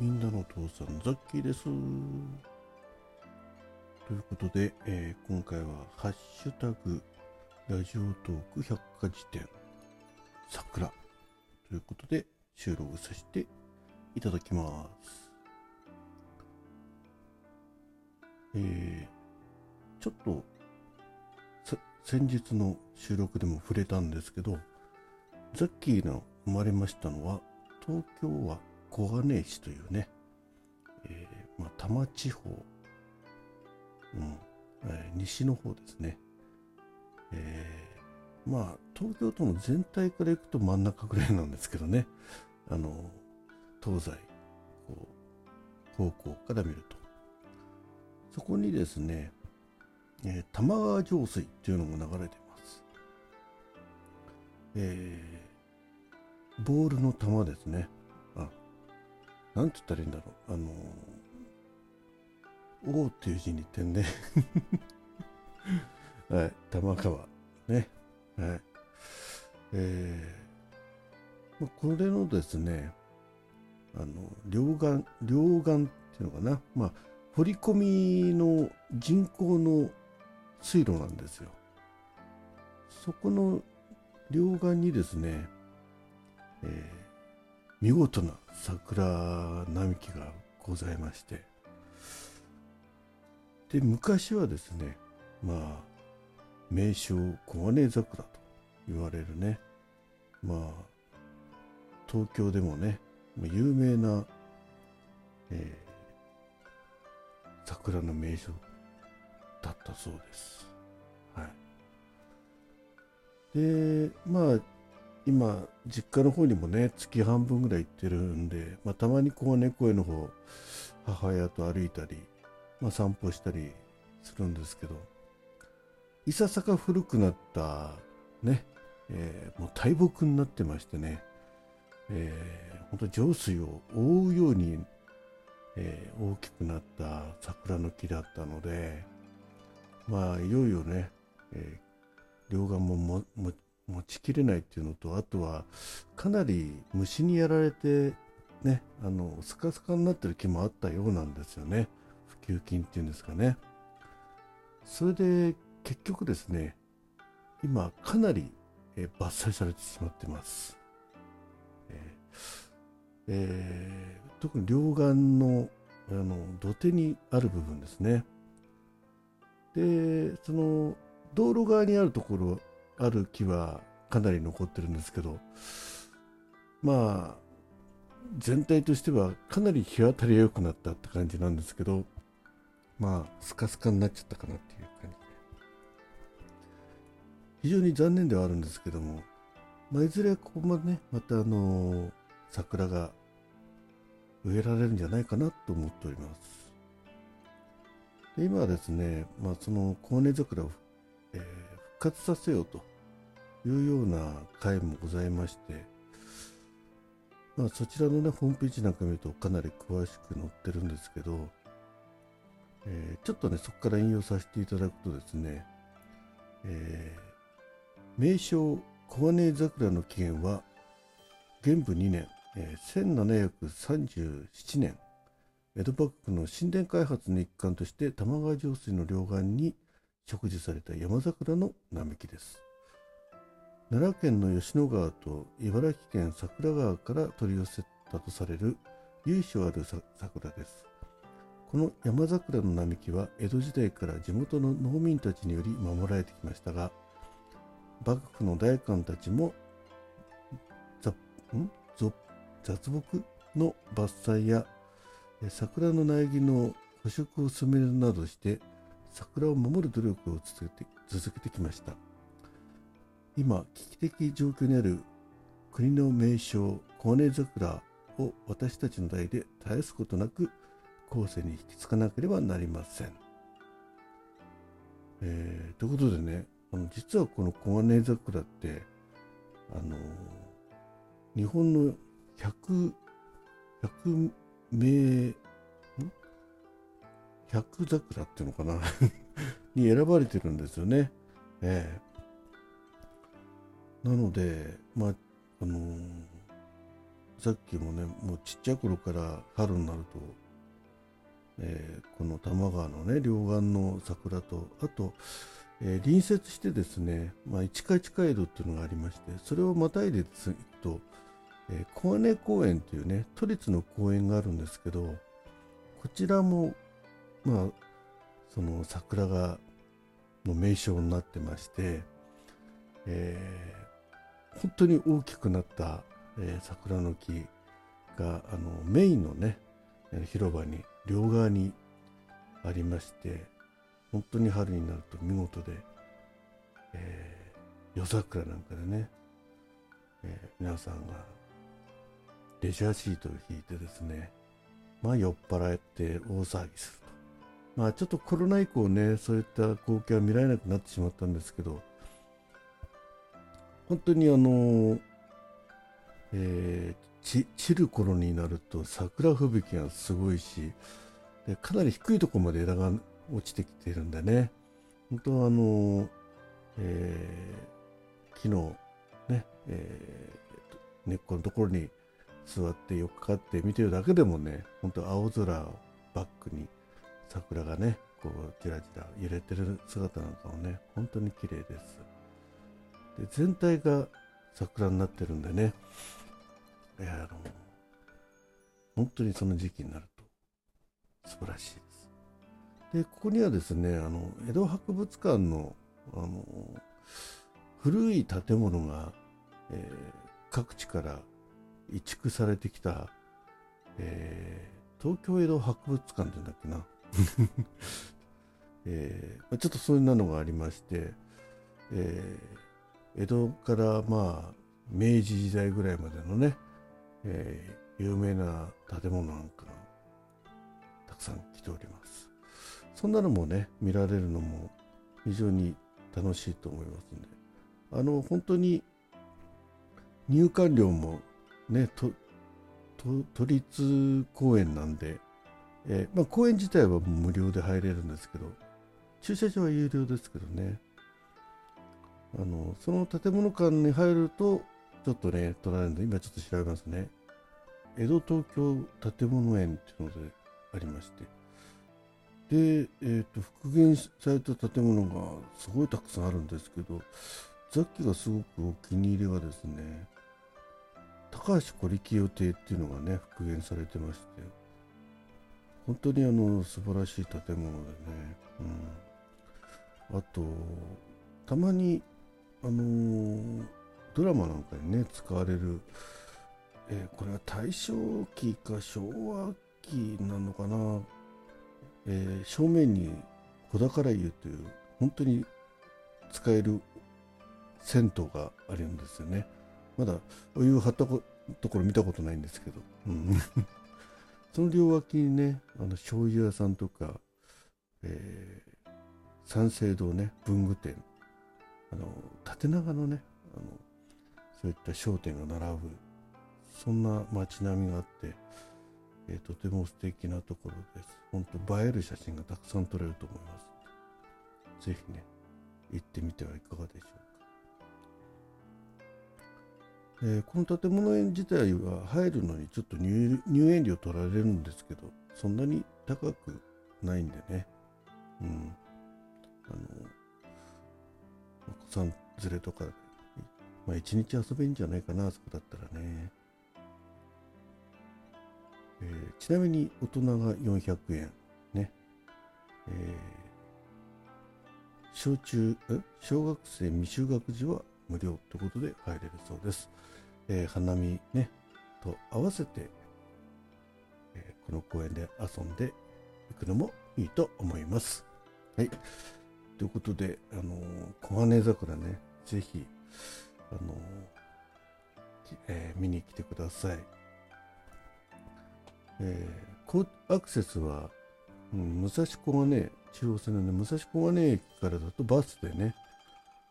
みんなのお父さんザッキーです。ということで、えー今回は「ハッシュタグラジオトーク百科事典桜」ということで収録させていただきます。えーちょっと先日の収録でも触れたんですけどザッキーの生まれましたのは東京は小金井市というね、えーまあ、多摩地方、うんえー西の方ですね、えーまあ東京都の全体からいくと真ん中ぐらいなんですけどね。あの東西こう方向から見ると。そこにですね、えー玉川上水っていうのが流れています、えーボールの球ですね。なんて言ったらいいんだろう。あの「王」っていう字に点ね。はい。玉川。ね。はい。えーまあ、これのですねあの両岸両岸っていうのかな。まあ掘り込みの人工の水路なんですよ。そこの両岸にですね、えー見事な桜並木がございまして。で昔はですねまあ名称小金桜と言われるねまあ東京でもね有名な、えー桜の名所だったそうです。はい。でまあ今実家の方にもね月半分ぐらい行ってるんで、まあ、たまに小金公園の方母親と歩いたり、まあ、散歩したりするんですけどいささか古くなったね、えーもう大木になってましてね、えー、本当上水を覆うように、えー大きくなった桜の木だったのでまあいよいよね、えー両岸ももも持ちきれないっていうのとあとはかなり虫にやられてねあのスカスカになってる木もあったようなんですよね。普及金っていうんですかね。それで結局ですね今かなり、え伐採されてしまってます、えーえー特に両岸のあの土手にある部分ですね。でその道路側にあるところある木はかなり残ってるんですけどまあ全体としてはかなり日当たりが良くなったって感じなんですけどまあスカスカになっちゃったかなっていう感じで。非常に残念ではあるんですけども、まあ、いずれここもねまたあの桜が植えられるんじゃないかなと思っております。で今はですね、まあ、その高根桜を、活させようと。いうような会もございまして、まあ、そちらのねホームページなんか見るとかなり詳しく載ってるんですけど、えーちょっとねそこから引用させていただくとですね、えー名称小金井桜の起源は元武2年、えー1737年江戸幕府の神殿開発の一環として玉川上水の両岸に植樹された山桜の並木です。奈良県の吉野川と茨城県桜川から取り寄せたとされる由緒ある桜です。この山桜の並木は江戸時代から地元の農民たちにより守られてきましたが幕府の大官たちもざん？ぞ雑木の伐採やえ桜の苗木の捕食を進めるなどして桜を守る努力を続けて続けてきました。今危機的状況にある国の名勝小金井桜を私たちの代で絶やすことなく後世に引き継がなければなりません、えーということでねあの実はこの小金井桜ってあの日本の100 100名百桜っていうのかな に選ばれてるんですよね。ええなので、まあ、あのーさっきもねもうちっちゃい頃から春になると、えー、この多摩川のね両岸の桜とあと、えー、隣接してですね、まあ、市川地下江戸っていうのがありましてそれをまたいでいくと、えー、小金公園というね都立の公園があるんですけどこちらもまあその桜がの名称になってまして、えー、本当に大きくなった、えー、桜の木があのメインのね広場に両側にありまして本当に春になると見事で、えー、夜桜なんかでね、えー、皆さんがレジャーシートを引いてですねまあ酔っ払って大騒ぎする。まあちょっとコロナ以降ねそういった光景は見られなくなってしまったんですけど本当にあの、えー、散る頃になると桜吹雪がすごいしでかなり低いところまで枝が落ちてきてるんでね。本当はあの、えー、木のね、えー、根っこのところに座ってよくかって見てるだけでもね本当青空をバックに桜がねこうじらじら揺れてる姿なんかもね本当に綺麗です。で全体が桜になってるんでねいやあの本当にその時期になると素晴らしいです。でここにはですねあの江戸博物館のあの古い建物が、えー、各地から移築されてきた、えー、東京江戸博物館って言うんだっけな えー、ちょっとそういうのがありまして、えー、江戸からまあ明治時代ぐらいまでのね、えー、有名な建物なんかたくさん来ております。そんなのもね見られるのも非常に楽しいと思いますんで。あの本当に入館料もね都立公園なんでえー、まあ、公園自体は無料で入れるんですけど、駐車場は有料ですけどね、あのその建物館に入ると、ちょっとね、取られるんで、今ちょっと調べますね。江戸東京建物園っていうのでありまして、で、えーと、復元された建物がすごいたくさんあるんですけど、ザッキがすごくお気に入りはですね、高橋小力予定っていうのがね、復元されてまして、本当にあの素晴らしい建物でね、うん、あとたまにあの、ドラマなんかにね使われる、えー、これは大正期か昭和期なのかな、えー、正面に小宝湯という本当に使える銭湯があるんですよね。まだお湯を張ったところ見たことないんですけど、うん。その両脇にねあの醤油屋さんとか、えー、三省堂ね文具店あの縦長のねあのそういった商店が並ぶそんな街並みがあって、えー、とても素敵なところです。本当映える写真がたくさん撮れると思います。ぜひね行ってみてはいかがでしょう。えー、この建物園自体は入るのにちょっと入園料取られるんですけどそんなに高くないんでね。うん。あのお子さん連れとかまあ一日遊べんじゃないかなあそこだったらね、えー、ちなみに大人が400円。ね。えー、小中え？小学生未就学児は無料ということで入れるそうです。えー、花見ね、と合わせて、えー、この公園で遊んでいくのもいいと思います。はい。ということで、あのー、小金桜ね、ぜひ、あのー、え、見に来てください。えー、アクセスは、うん、武蔵小金中央線のね、武蔵小金駅からだとバスでね、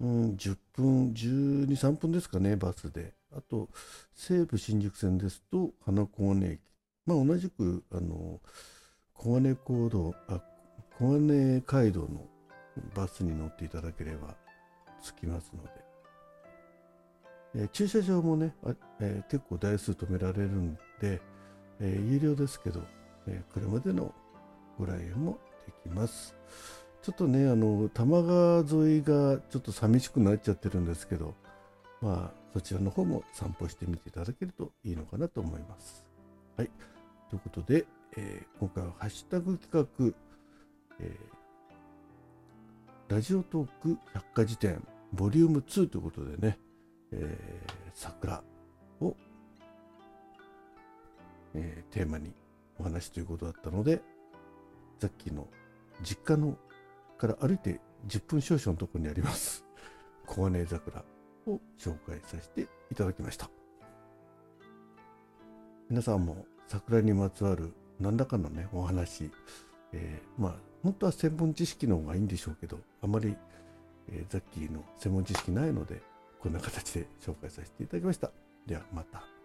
うん、10分、12、3分ですかね、バスで。あと、西武新宿線ですと、花小金駅。まあ、同じく、あの、小金行動、あ、小金街道のバスに乗っていただければ着きますので。え、駐車場もね、えー、結構台数止められるんで、え有料ですけど、え車でのご来園もできます。ちょっとね、あの、多摩川沿いがちょっと寂しくなっちゃってるんですけど、まあ、そちらの方も散歩してみていただけるといいのかなと思います。はい。ということで、えー、今回はハッシュタグ企画、えー、ラジオトーク百科事典ボリューム2ということでね、えー、桜を、えー、テーマにお話ということだったので、さっきの実家のから歩いて10分少々のところにあります、小金桜を紹介させていただきました。皆さんも桜にまつわる何らかのねお話、えー、まあ本当は専門知識の方がいいんでしょうけどあまり、えー、ザッキーの専門知識ないのでこんな形で紹介させていただきました。ではまた。